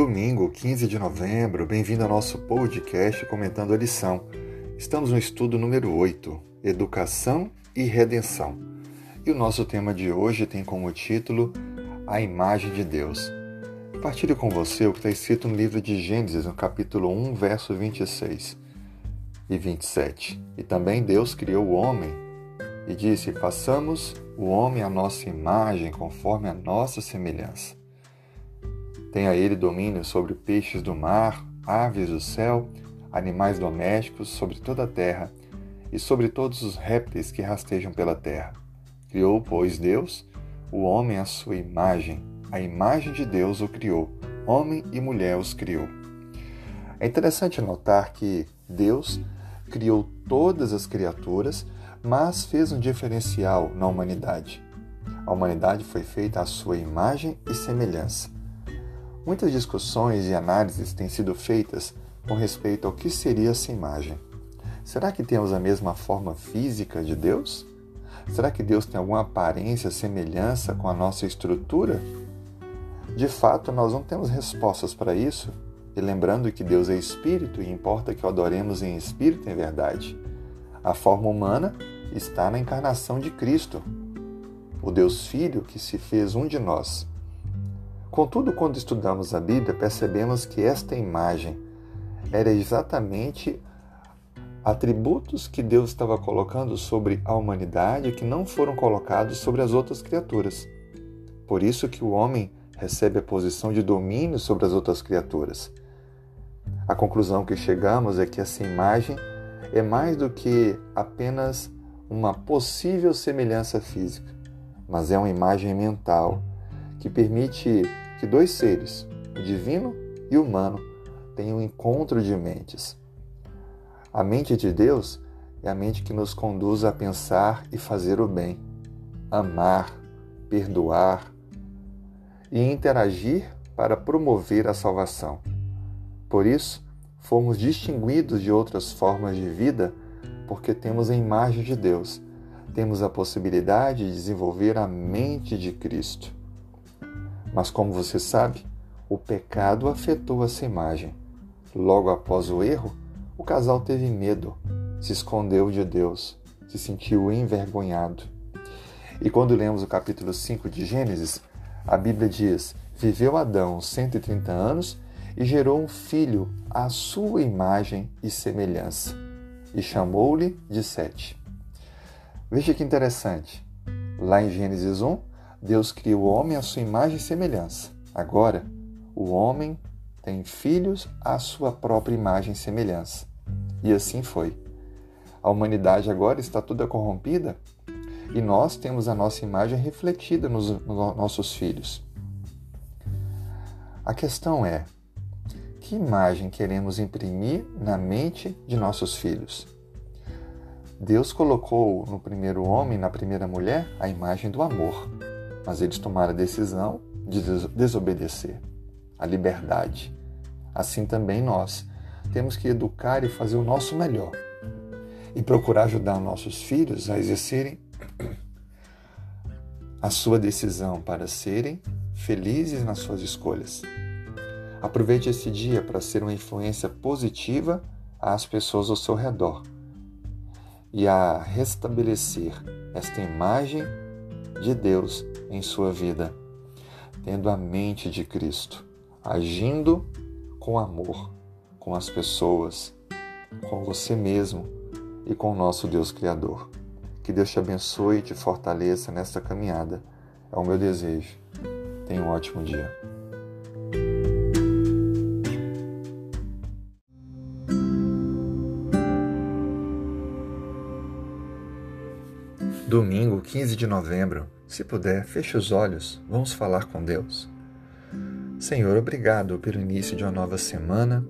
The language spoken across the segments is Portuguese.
Domingo, 15 de novembro, bem-vindo ao nosso podcast comentando a lição. Estamos no estudo número 8, Educação e Redenção. E o nosso tema de hoje tem como título A Imagem de Deus. Partilho com você o que está escrito no livro de Gênesis, no capítulo 1, verso 26 e 27. E também Deus criou o homem e disse: Façamos o homem à nossa imagem, conforme a nossa semelhança. Tenha ele domínio sobre peixes do mar, aves do céu, animais domésticos, sobre toda a terra e sobre todos os répteis que rastejam pela terra. Criou, pois, Deus o homem à sua imagem, a imagem de Deus o criou, homem e mulher os criou. É interessante notar que Deus criou todas as criaturas, mas fez um diferencial na humanidade. A humanidade foi feita à sua imagem e semelhança. Muitas discussões e análises têm sido feitas com respeito ao que seria essa imagem. Será que temos a mesma forma física de Deus? Será que Deus tem alguma aparência, semelhança com a nossa estrutura? De fato, nós não temos respostas para isso, e lembrando que Deus é espírito e importa que o adoremos em espírito em verdade. A forma humana está na encarnação de Cristo, o Deus Filho que se fez um de nós. Contudo, quando estudamos a Bíblia, percebemos que esta imagem era exatamente atributos que Deus estava colocando sobre a humanidade que não foram colocados sobre as outras criaturas. Por isso que o homem recebe a posição de domínio sobre as outras criaturas. A conclusão que chegamos é que essa imagem é mais do que apenas uma possível semelhança física, mas é uma imagem mental que permite que dois seres, o divino e o humano, tenham um encontro de mentes. A mente de Deus é a mente que nos conduz a pensar e fazer o bem, amar, perdoar e interagir para promover a salvação. Por isso, fomos distinguidos de outras formas de vida porque temos a imagem de Deus, temos a possibilidade de desenvolver a mente de Cristo. Mas como você sabe, o pecado afetou essa imagem. Logo após o erro, o casal teve medo, se escondeu de Deus, se sentiu envergonhado. E quando lemos o capítulo 5 de Gênesis, a Bíblia diz: Viveu Adão 130 anos e gerou um filho à sua imagem e semelhança, e chamou-lhe de Sete. Veja que interessante. Lá em Gênesis 1, Deus cria o homem à sua imagem e semelhança. Agora, o homem tem filhos à sua própria imagem e semelhança. E assim foi. A humanidade agora está toda corrompida e nós temos a nossa imagem refletida nos, nos nossos filhos. A questão é: que imagem queremos imprimir na mente de nossos filhos? Deus colocou no primeiro homem, na primeira mulher, a imagem do amor mas eles tomaram a decisão de desobedecer a liberdade. Assim também nós temos que educar e fazer o nosso melhor e procurar ajudar nossos filhos a exercerem a sua decisão para serem felizes nas suas escolhas. Aproveite esse dia para ser uma influência positiva às pessoas ao seu redor e a restabelecer esta imagem de Deus em sua vida, tendo a mente de Cristo, agindo com amor com as pessoas, com você mesmo e com o nosso Deus Criador. Que Deus te abençoe e te fortaleça nesta caminhada. É o meu desejo. Tenha um ótimo dia. Domingo, 15 de novembro. Se puder, feche os olhos, vamos falar com Deus. Senhor, obrigado pelo início de uma nova semana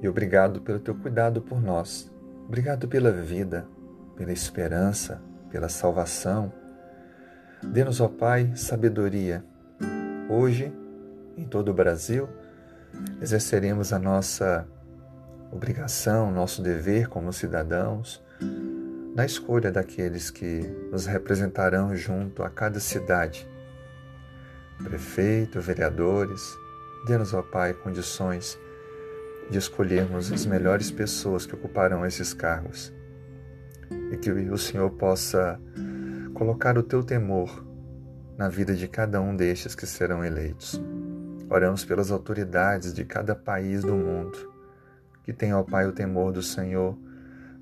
e obrigado pelo teu cuidado por nós. Obrigado pela vida, pela esperança, pela salvação. Dê-nos, ó Pai, sabedoria. Hoje, em todo o Brasil, exerceremos a nossa obrigação, nosso dever como cidadãos na escolha daqueles que nos representarão junto a cada cidade. Prefeito, vereadores, Dê-nos, ó Pai, condições de escolhermos as melhores pessoas que ocuparão esses cargos e que o Senhor possa colocar o teu temor na vida de cada um destes que serão eleitos. Oramos pelas autoridades de cada país do mundo, que tenham, ó Pai, o temor do Senhor,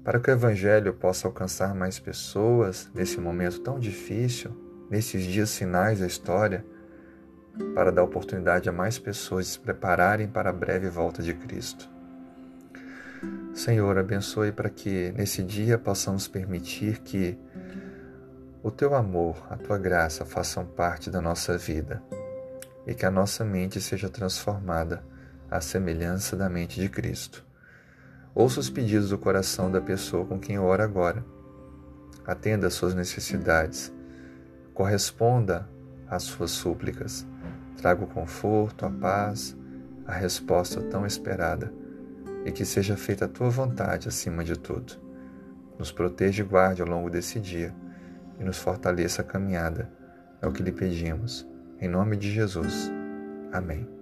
para que o Evangelho possa alcançar mais pessoas nesse momento tão difícil, nesses dias finais da história, para dar oportunidade a mais pessoas se prepararem para a breve volta de Cristo. Senhor, abençoe para que nesse dia possamos permitir que o teu amor, a tua graça façam parte da nossa vida e que a nossa mente seja transformada à semelhança da mente de Cristo. Ouça os pedidos do coração da pessoa com quem ora agora. Atenda às suas necessidades. Corresponda às suas súplicas. Traga o conforto, a paz, a resposta tão esperada. E que seja feita a tua vontade acima de tudo. Nos proteja e guarde ao longo desse dia e nos fortaleça a caminhada. É o que lhe pedimos em nome de Jesus. Amém.